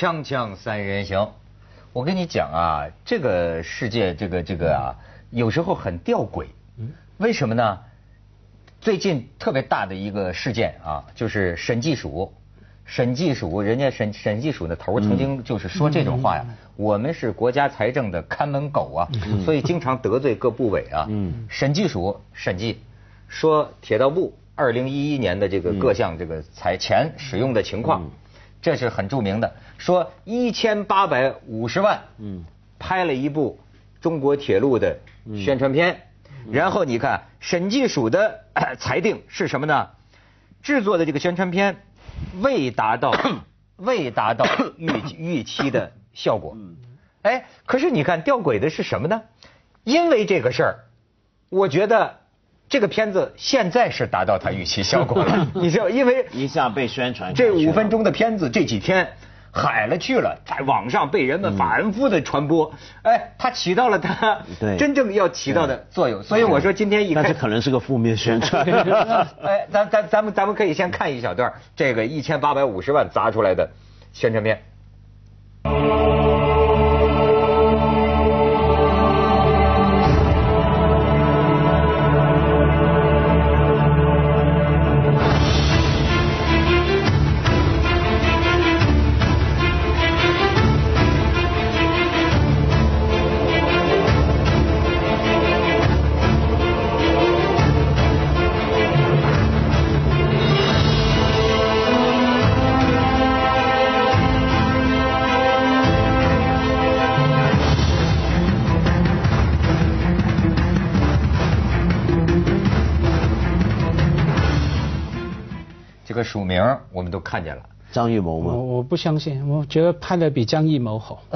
锵锵三人行，我跟你讲啊，这个世界，这个这个啊，有时候很吊诡。为什么呢？最近特别大的一个事件啊，就是审计署，审计署人家审审计署的头曾经就是说这种话呀，我们是国家财政的看门狗啊，所以经常得罪各部委啊。审计署审计说铁道部二零一一年的这个各项这个财钱使用的情况，这是很著名的，说一千八百五十万，嗯拍了一部中国铁路的宣传片。然后你看审计署的裁定是什么呢？制作的这个宣传片未达到 未达到预 预期的效果。哎，可是你看吊诡的是什么呢？因为这个事儿，我觉得这个片子现在是达到他预期效果了。你知道，因为一下被宣传这五分钟的片子这几天。海了去了，在网上被人们反复的传播，哎，它起到了它真正要起到的作用。所以我说今天一看，这可能是个负面宣传。哎，咱咱咱们咱们可以先看一小段这个一千八百五十万砸出来的宣传片。署名我们都看见了，张艺谋吗？我我不相信，我觉得拍的比张艺谋好。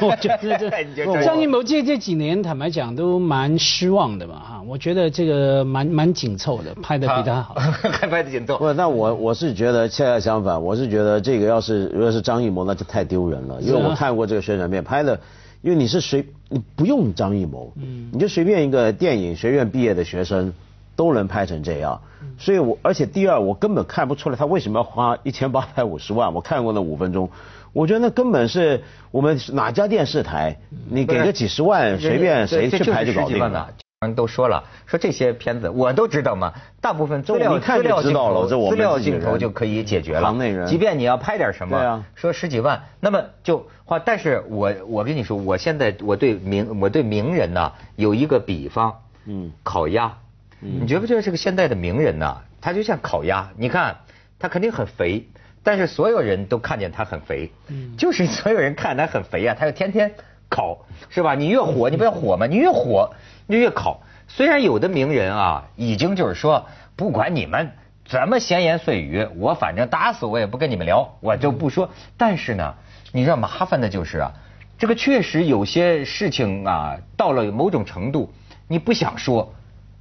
我觉得这 张艺谋这这几年坦白讲都蛮失望的嘛哈，我觉得这个蛮蛮紧凑的，拍的比他好，还 拍的紧凑。不，那我我是觉得恰恰相反，我是觉得这个要是如果是张艺谋，那就太丢人了，因为我看过这个宣传片拍的，因为你是随你不用张艺谋，嗯，你就随便一个电影学院毕业的学生。都能拍成这样，所以我而且第二我根本看不出来他为什么要花一千八百五十万。我看过那五分钟，我觉得那根本是我们哪家电视台，你给个几十万随便谁去拍就搞定了。人都说了，说这些片子我都知道嘛，大部分资料资料镜头资料镜头就可以解决了。行内人，即便你要拍点什么，说十几万，那么就花。但是我我跟你说，我现在我对名我对名人呐有一个比方，嗯，烤鸭。你觉不觉得这个现代的名人呐，他就像烤鸭？你看他肯定很肥，但是所有人都看见他很肥，就是所有人看他很肥啊，他就天天烤，是吧？你越火，你不要火嘛？你越火，你就越烤。虽然有的名人啊，已经就是说，不管你们怎么闲言碎语，我反正打死我也不跟你们聊，我就不说。但是呢，你知道麻烦的就是啊，这个确实有些事情啊，到了某种程度，你不想说。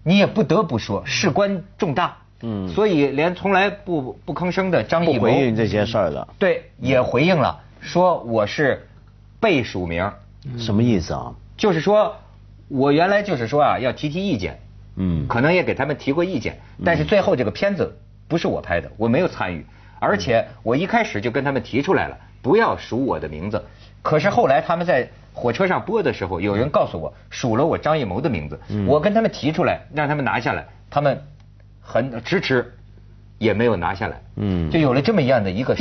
你也不得不说，事关重大，嗯，所以连从来不不吭声的张艺谋回应这些事儿的，对，也回应了，说我是被署名，什么意思啊？就是说我原来就是说啊，要提提意见，嗯，可能也给他们提过意见，但是最后这个片子不是我拍的，我没有参与，而且我一开始就跟他们提出来了，不要署我的名字，可是后来他们在。火车上播的时候，有人告诉我数了我张艺谋的名字，我跟他们提出来让他们拿下来，他们很支持，也没有拿下来，嗯，就有了这么样的一个。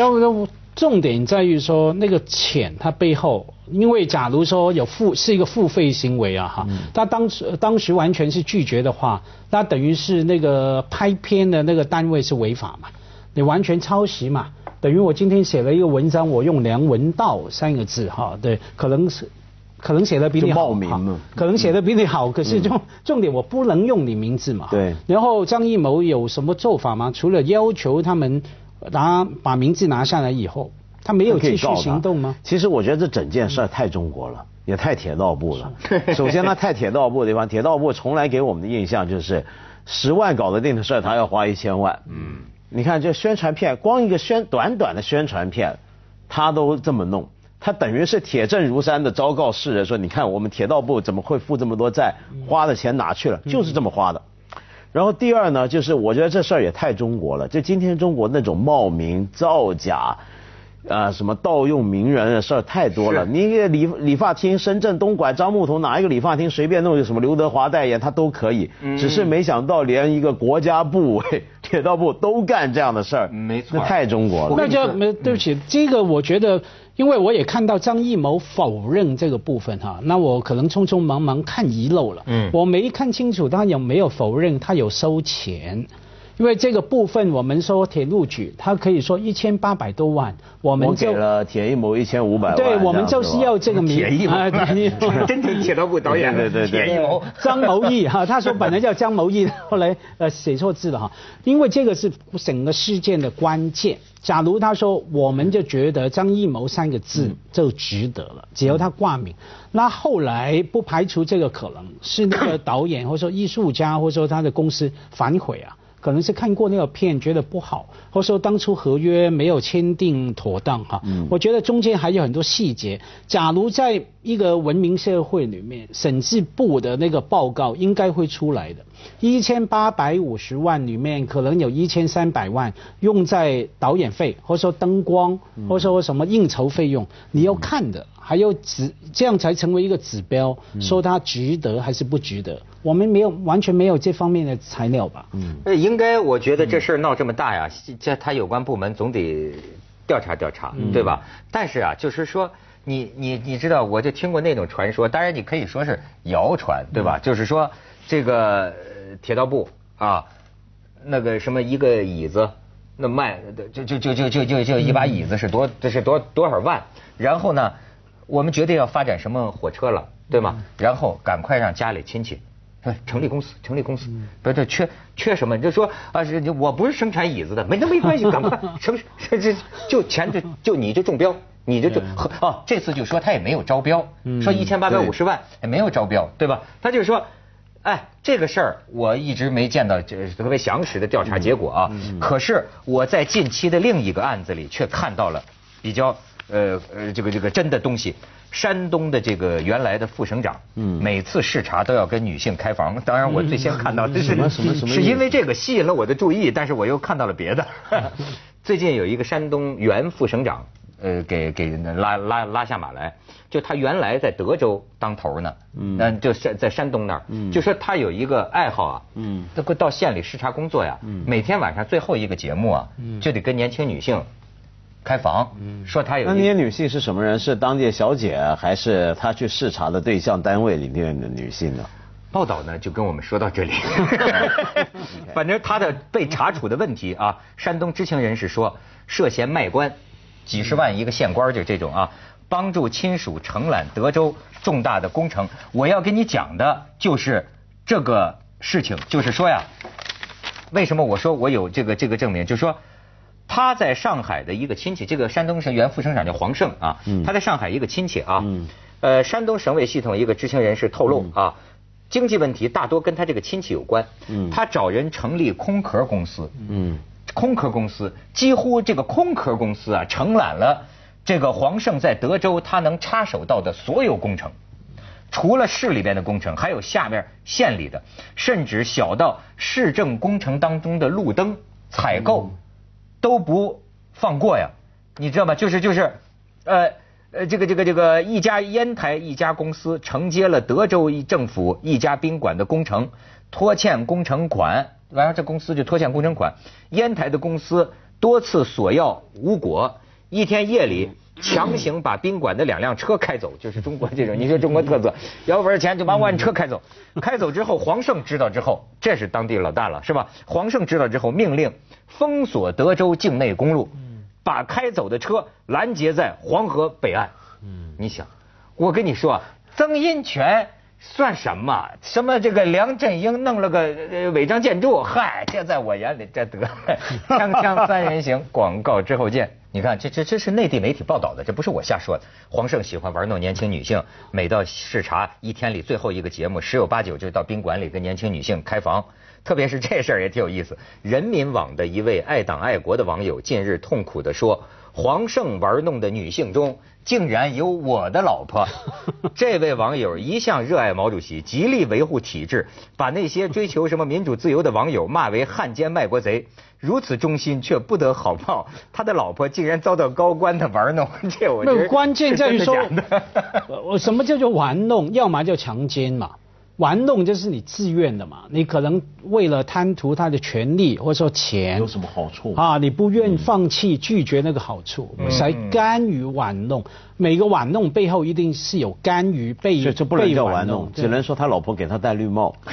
重点在于说那个钱，它背后，因为假如说有付是一个付费行为啊哈，他当时当时完全是拒绝的话，那等于是那个拍片的那个单位是违法嘛，你完全抄袭嘛，等于我今天写了一个文章，我用梁文道三个字哈，对，可能是。可能写的比你好，可能写的比你好，可是重重点我不能用你名字嘛。对。然后张艺谋有什么做法吗？除了要求他们拿把名字拿下来以后，他没有继续行动吗？其实我觉得这整件事太中国了，也太铁道部了。首先，呢太铁道部的地方，铁道部从来给我们的印象就是十万搞得定的事，他要花一千万。嗯。你看这宣传片，光一个宣短短的宣传片，他都这么弄。他等于是铁证如山的昭告世人说：“你看我们铁道部怎么会负这么多债？花的钱哪去了？就是这么花的。”然后第二呢，就是我觉得这事儿也太中国了。就今天中国那种冒名造假，啊，什么盗用名人的事儿太多了。你一个理理发厅，深圳东莞樟木头哪一个理发厅随便弄个什么刘德华代言，他都可以。只是没想到连一个国家部委、铁道部都干这样的事儿。没错，那太中国了。那就没对不起，这个我觉得，因为我也看到张艺谋否认这个部分哈，那我可能匆匆忙忙看遗漏了。嗯，我没看清楚他有没有否认他有收钱。因为这个部分，我们说铁路局，他可以说一千八百多万，我们就给了铁一谋一千五百万，对，我们就是要这个名。铁一谋，真正铁道部导演，对对对，铁一谋，张谋义哈，他说本来叫张谋义，后来呃写错字了哈，因为这个是整个事件的关键。假如他说，我们就觉得张艺谋三个字就值得了，只要他挂名，那后来不排除这个可能是那个 导演或者说艺术家或者说他的公司反悔啊。可能是看过那个片觉得不好，或者说当初合约没有签订妥当哈。嗯。我觉得中间还有很多细节。假如在一个文明社会里面，审计部的那个报告应该会出来的。一千八百五十万里面，可能有一千三百万用在导演费，或者说灯光，或者说什么应酬费用，你要看的。还有指这样才成为一个指标，说它值得还是不值得？我们没有完全没有这方面的材料吧？嗯，呃，应该我觉得这事儿闹这么大呀，这他有关部门总得调查调查，对吧？但是啊，就是说你你你知道，我就听过那种传说，当然你可以说是谣传，对吧？就是说这个铁道部啊，那个什么一个椅子，那卖就就就就就就就一把椅子是多这是多多少万？然后呢？我们决定要发展什么火车了，对吗？然后赶快让家里亲戚，成立公司，成立公司。不是缺缺什么？你就说啊，是我不是生产椅子的，没那没关系，赶快成 这这就钱就就你就中标，你就就哦，这次就说他也没有招标，说一千八百五十万也没有招标，对吧？他就说，哎，这个事儿我一直没见到这特别详实的调查结果啊。可是我在近期的另一个案子里却看到了比较。呃呃，这个这个真的东西，山东的这个原来的副省长，嗯，每次视察都要跟女性开房。当然，我最先看到的是什么什么 什么，是因为这个吸引了我的注意，但是我又看到了别的。最近有一个山东原副省长，呃，给给拉拉拉下马来，就他原来在德州当头呢，嗯，就在在山东那儿，嗯，就说他有一个爱好啊，嗯，他会到县里视察工作呀，嗯，每天晚上最后一个节目啊，嗯，就得跟年轻女性。开房，说他有那那些女性是什么人？是当地小姐，还是他去视察的对象单位里面的女性呢？报道呢就跟我们说到这里。反正他的被查处的问题啊，山东知情人士说涉嫌卖官，几十万一个县官就这种啊，帮助亲属承揽德州重大的工程。我要跟你讲的就是这个事情，就是说呀，为什么我说我有这个这个证明？就是说。他在上海的一个亲戚，这个山东省原副省长叫黄胜啊，他在上海一个亲戚啊，呃，山东省委系统一个知情人士透露啊，经济问题大多跟他这个亲戚有关，他找人成立空壳公司，空壳公司几乎这个空壳公司啊承揽了这个黄胜在德州他能插手到的所有工程，除了市里边的工程，还有下面县里的，甚至小到市政工程当中的路灯采购。都不放过呀，你知道吗？就是就是，呃呃，这个这个这个一家烟台一家公司承接了德州一政府一家宾馆的工程，拖欠工程款，完了这公司就拖欠工程款，烟台的公司多次索要无果，一天夜里。强行把宾馆的两辆车开走，就是中国这种，你说中国特色，要不是钱就把我按车开走。开走之后，黄胜知道之后，这是当地老大了，是吧？黄胜知道之后，命令封锁德州境内公路，把开走的车拦截在黄河北岸。嗯，你想，我跟你说，曾荫权算什么？什么这个梁振英弄了个违章建筑？嗨，这在我眼里这得 锵锵三人行，广告之后见。你看，这这这是内地媒体报道的，这不是我瞎说的。黄胜喜欢玩弄年轻女性，每到视察一天里最后一个节目，十有八九就到宾馆里跟年轻女性开房。特别是这事儿也挺有意思。人民网的一位爱党爱国的网友近日痛苦地说：“黄胜玩弄的女性中，竟然有我的老婆。这位网友一向热爱毛主席，极力维护体制，把那些追求什么民主自由的网友骂为汉奸卖国贼。如此忠心却不得好报，他的老婆竟然遭到高官的玩弄，这我觉得关键在于说，我什么叫做玩弄？要么叫强奸嘛。玩弄就是你自愿的嘛，你可能为了贪图他的权利或者说钱，有什么好处啊？你不愿放弃拒绝那个好处，才甘于玩弄。每个玩弄背后一定是有甘于被这不能叫玩弄，只能说他老婆给他戴绿帽。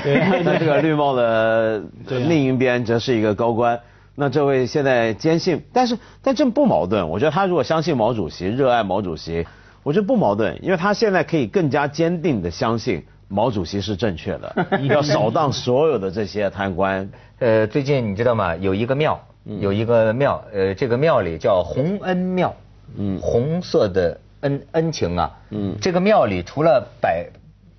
那这个绿帽的 另一边则是一个高官。那这位现在坚信，但是但这不矛盾。我觉得他如果相信毛主席，热爱毛主席，我觉得不矛盾，因为他现在可以更加坚定的相信。毛主席是正确的，要扫荡所有的这些贪官。呃，最近你知道吗？有一个庙，有一个庙，呃，这个庙里叫洪恩庙，嗯，红色的恩恩情啊，嗯，这个庙里除了摆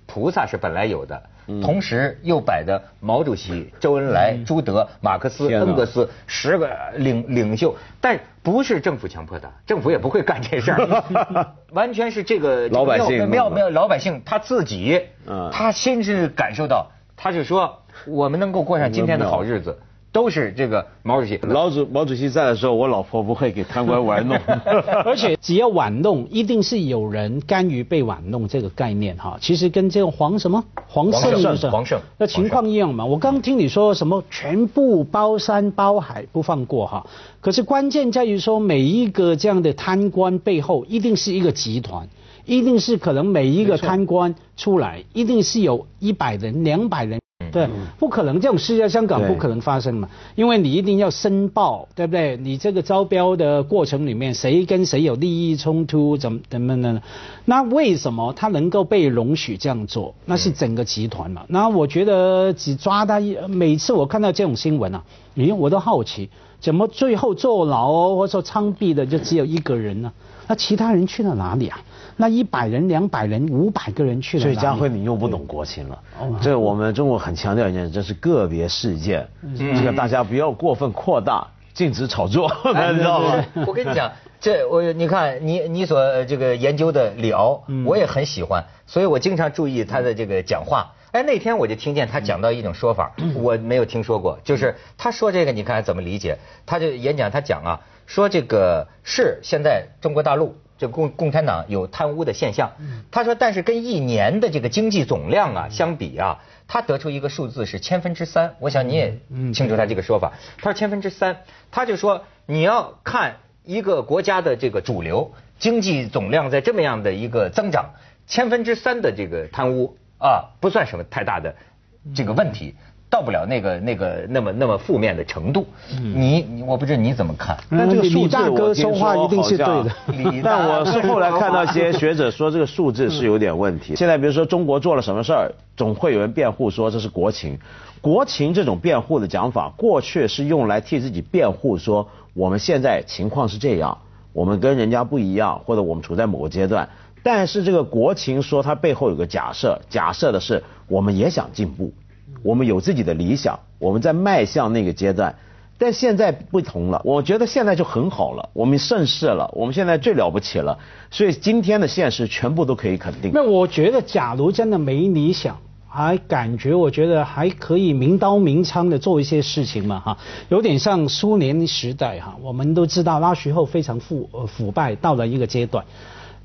菩萨是本来有的。同时又摆的毛主席、周恩来、朱德、马克思、恩格斯十个领领袖，但不是政府强迫的，政府也不会干这事儿，完全是这个老百姓，没有没有老百姓他自己，他先是感受到，他就说我们能够过上今天的好日子。都是这个毛主席，老主毛主席在的时候，我老婆不会给贪官玩弄。而且只要玩弄，一定是有人甘于被玩弄这个概念哈。其实跟这个黄什么黄胜黄胜那情况一样嘛。我刚听你说什么全部包山包海不放过哈。可是关键在于说每一个这样的贪官背后一定是一个集团，一定是可能每一个贪官出来，一定是有一百人两百人。对，不可能这种事在香港不可能发生嘛，因为你一定要申报，对不对？你这个招标的过程里面，谁跟谁有利益冲突，怎么怎么呢？那为什么他能够被容许这样做？那是整个集团嘛。那我觉得只抓他一，每次我看到这种新闻啊，咦，我都好奇，怎么最后坐牢或者说枪毙的就只有一个人呢？那其他人去了哪里啊？那一百人、两百人、五百个人去了。所以家辉，你又不懂国情了。这我们中国很强调一件事，这是个别事件，这个大家不要过分扩大，禁止炒作，你知道吗？我跟你讲，这我你看你你所这个研究的李敖，我也很喜欢，所以我经常注意他的这个讲话。哎，那天我就听见他讲到一种说法，我没有听说过，就是他说这个，你看怎么理解？他就演讲，他讲啊，说这个是现在中国大陆。这共共产党有贪污的现象，他说，但是跟一年的这个经济总量啊相比啊，他得出一个数字是千分之三。我想你也清楚他这个说法。他说千分之三，他就说你要看一个国家的这个主流经济总量在这么样的一个增长，千分之三的这个贪污啊，不算什么太大的这个问题。到不了那个那个那么那么负面的程度，你你我不知道你怎么看？但这个数字我听说对的，但我是后来看到一些学者说这个数字是有点问题。现在比如说中国做了什么事儿，总会有人辩护说这是国情。国情这种辩护的讲法，过去是用来替自己辩护，说我们现在情况是这样，我们跟人家不一样，或者我们处在某个阶段。但是这个国情说它背后有个假设，假设的是我们也想进步。我们有自己的理想，我们在迈向那个阶段，但现在不同了。我觉得现在就很好了，我们盛世了，我们现在最了不起了。所以今天的现实全部都可以肯定。那我觉得，假如真的没理想，还感觉我觉得还可以明刀明枪的做一些事情嘛，哈，有点像苏联时代哈。我们都知道那时候非常腐腐败，到了一个阶段，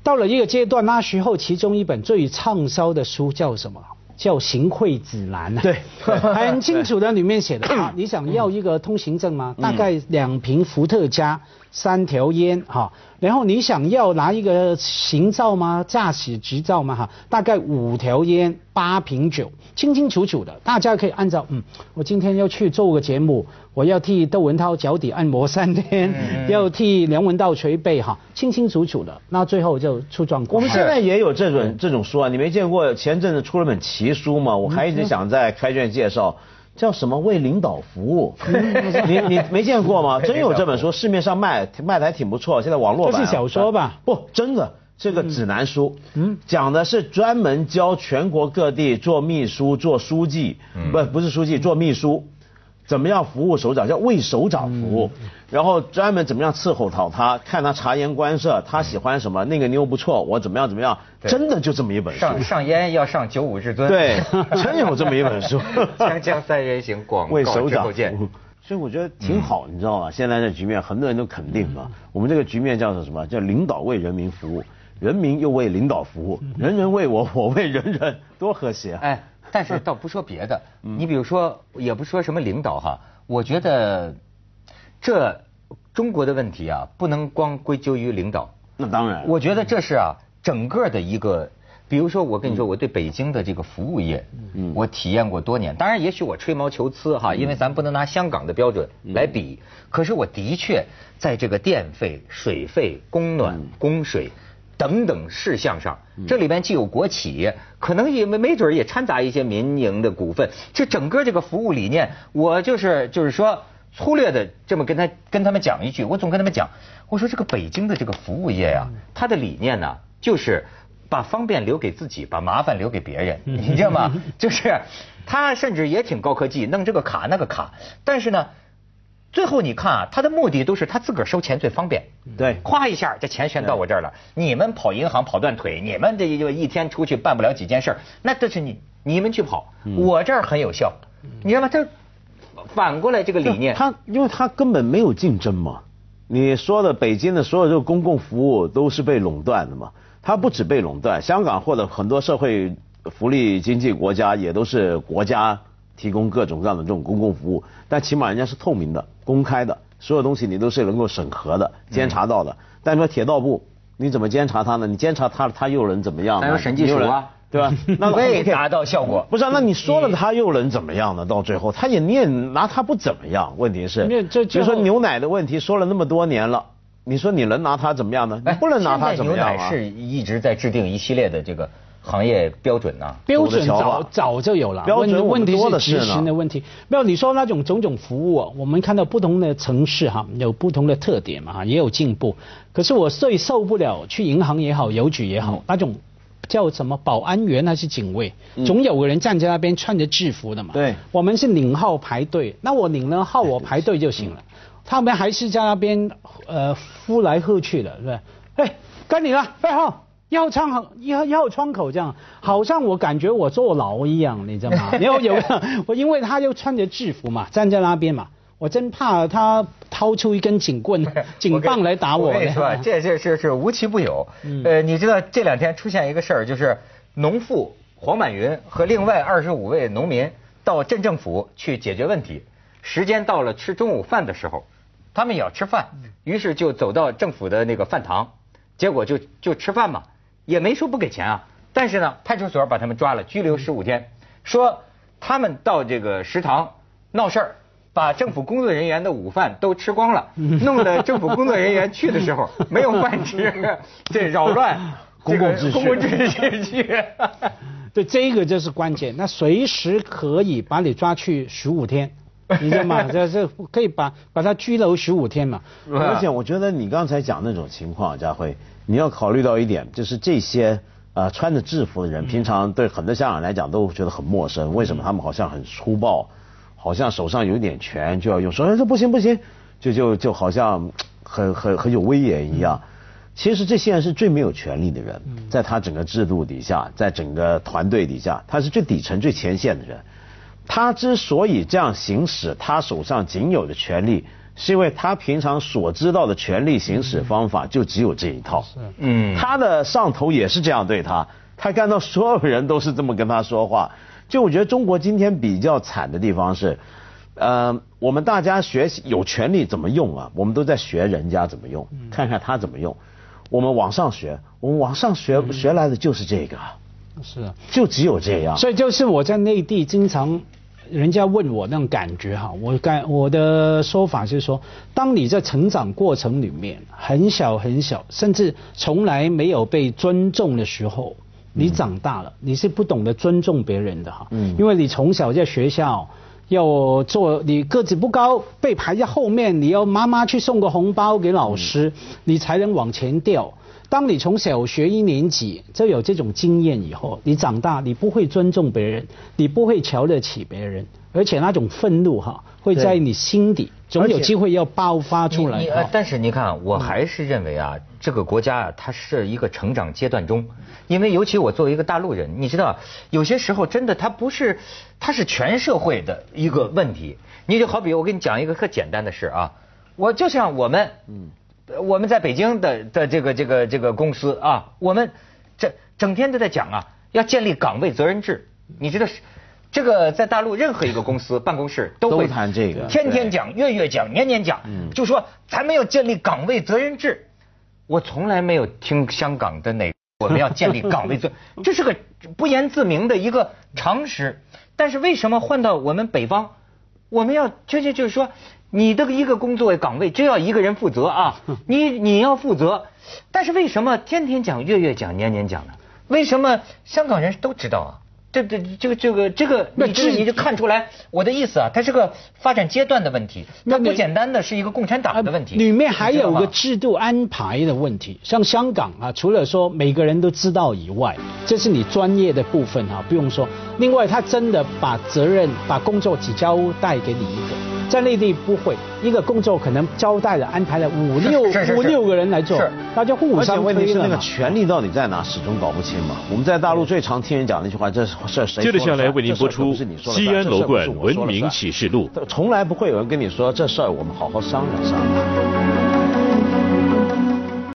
到了一个阶段，那时候其中一本最畅销的书叫什么？叫行贿指南，对，很清楚的，里面写的 啊，你想要一个通行证吗？大概两瓶伏特加，三条烟，哈。然后你想要拿一个行照吗？驾驶执照吗？哈，大概五条烟，八瓶酒，清清楚楚的，大家可以按照，嗯，我今天要去做个节目，我要替窦文涛脚底按摩三天，要替梁文道捶背，哈，清清楚楚的，那最后就出状况。我们现在也有这种这种书啊，你没见过？前阵子出了本奇书嘛，我还一直想在开卷介绍。叫什么为领导服务？你你没见过吗？真有这本书，市面上卖卖的还挺不错。现在网络版这是小说吧？不，真的这个指南书，嗯，讲的是专门教全国各地做秘书、做书记，不不是书记做秘书，怎么样服务首长，叫为首长服务，然后专门怎么样伺候好他，看他察言观色，他喜欢什么，那个妞不错，我怎么样怎么样，真的就这么一本书。上上烟要上九五至尊。对，真有这么一本书。锵锵三人行，广告之后见。所以我觉得挺好，你知道吗？现在这局面，很多人都肯定嘛。我们这个局面叫做什么？叫领导为人民服务，人民又为领导服务，人人为我，我为人人，多和谐。哎，但是倒不说别的，你比如说，也不说什么领导哈，我觉得这中国的问题啊，不能光归咎于领导。那当然。我觉得这是啊，整个的一个。比如说，我跟你说，我对北京的这个服务业，我体验过多年。当然，也许我吹毛求疵哈，因为咱不能拿香港的标准来比。可是我的确在这个电费、水费、供暖、供水等等事项上，这里边既有国企，可能也没没准也掺杂一些民营的股份。这整个这个服务理念，我就是就是说粗略的这么跟他跟他们讲一句，我总跟他们讲，我说这个北京的这个服务业呀，它的理念呢，就是。把方便留给自己，把麻烦留给别人，你知道吗？就是他甚至也挺高科技，弄这个卡那个卡，但是呢，最后你看啊，他的目的都是他自个儿收钱最方便。对，夸一下，这钱全到我这儿了。你们跑银行跑断腿，你们这就一天出去办不了几件事，那这是你你们去跑，我这儿很有效。你知道吗？他反过来这个理念，他因为他根本没有竞争嘛。你说的北京的所有这个公共服务都是被垄断的嘛。它不止被垄断，香港或者很多社会福利经济国家也都是国家提供各种各样的这种公共服务，但起码人家是透明的、公开的，所有东西你都是能够审核的、监察到的。但你说铁道部，你怎么监察他呢？你监察他，他又能怎么样？还有审计署啊，对吧？那未达到效果。不是，那你说了他又能怎么样呢？到最后他也你也拿他不怎么样。问题是，比如说牛奶的问题，说了那么多年了。你说你能拿它怎么样呢？你不能拿它怎么样啊？牛奶是一直在制定一系列的这个行业标准呐。标准早早就有了，标准问题是执行的问题。没有你说那种种种服务，我们看到不同的城市哈，有不同的特点嘛，也有进步。可是我最受不了去银行也好，邮局也好，那种叫什么保安员还是警卫，总有个人站在那边穿着制服的嘛。对，我们是领号排队，那我领了号我排队就行了。他们还是在那边呃呼来喝去的，是吧？哎，该你了，二号一号窗口一号一号窗口这样，好像我感觉我坐牢一样，你知道吗？然后有我因为他就穿着制服嘛，站在那边嘛，我真怕他掏出一根警棍、警棒来打我。我跟你说，这这是是无奇不有。呃，你知道这两天出现一个事儿，就是农妇黄满云和另外二十五位农民到镇政府去解决问题，时间到了吃中午饭的时候。他们也要吃饭，于是就走到政府的那个饭堂，结果就就吃饭嘛，也没说不给钱啊。但是呢，派出所把他们抓了，拘留十五天，说他们到这个食堂闹事儿，把政府工作人员的午饭都吃光了，弄得政府工作人员去的时候没有饭吃，这扰乱公共秩序。公共秩序。对，这个就是关键，那随时可以把你抓去十五天。你知道吗？这这可以把把他拘留十五天嘛？而且我觉得你刚才讲那种情况，佳慧，你要考虑到一点，就是这些啊穿着制服的人，平常对很多香港人来讲都觉得很陌生。为什么他们好像很粗暴，好像手上有点权就要用，说哎这不行不行，就就就好像 很很很有威严一样。其实这些人是最没有权利的人，在他整个制度底下，在整个团队底下，他是最底层最前线的人。他之所以这样行使他手上仅有的权利，是因为他平常所知道的权利行使方法就只有这一套。是，嗯，他的上头也是这样对他，他看到所有人都是这么跟他说话。就我觉得中国今天比较惨的地方是，呃，我们大家学习有权利怎么用啊？我们都在学人家怎么用，看看他怎么用。我们往上学，我们往上学学来的就是这个。是啊，就只有这样。所以就是我在内地经常，人家问我那种感觉哈，我感我的说法是说，当你在成长过程里面很小很小，甚至从来没有被尊重的时候，你长大了，你是不懂得尊重别人的哈。嗯。因为你从小在学校要做，你个子不高，被排在后面，你要妈妈去送个红包给老师，你才能往前掉。当你从小学一年级就有这种经验以后，你长大你不会尊重别人，你不会瞧得起别人，而且那种愤怒哈会在你心底总有机会要爆发出来。但是你看，我还是认为啊，这个国家啊，它是一个成长阶段中，因为尤其我作为一个大陆人，你知道，有些时候真的它不是，它是全社会的一个问题。你就好比我给你讲一个特简单的事啊，我就像我们，嗯。我们在北京的的这个这个这个公司啊，我们这整天都在讲啊，要建立岗位责任制。你知道是这个在大陆任何一个公司办公室都会谈这个，天天讲，月月讲，年年讲，就说咱们要建立岗位责任制。我从来没有听香港的哪我们要建立岗位责，这是个不言自明的一个常识。但是为什么换到我们北方，我们要确切就是说。你的一个工作岗位就要一个人负责啊，你你要负责，但是为什么天天讲、月月讲、年年讲呢？为什么香港人都知道啊？这这这个这个这个，你这你就看出来我的意思啊，它是个发展阶段的问题，它不简单的是一个共产党的问题。里面还有个制度安排的问题，像香港啊，除了说每个人都知道以外，这是你专业的部分啊，不用说。另外，他真的把责任、把工作只交代给你一个。在内地不会，一个工作可能交代了安排了五六五六个人来做，大家互相问题是那个权力到底在哪，始终搞不清嘛。我们在大陆最常听人讲那句话，这是这谁？接着下来为您播出《西安楼冠文明启示录》。从来不会有人跟你说这事儿，我们好好商量商量。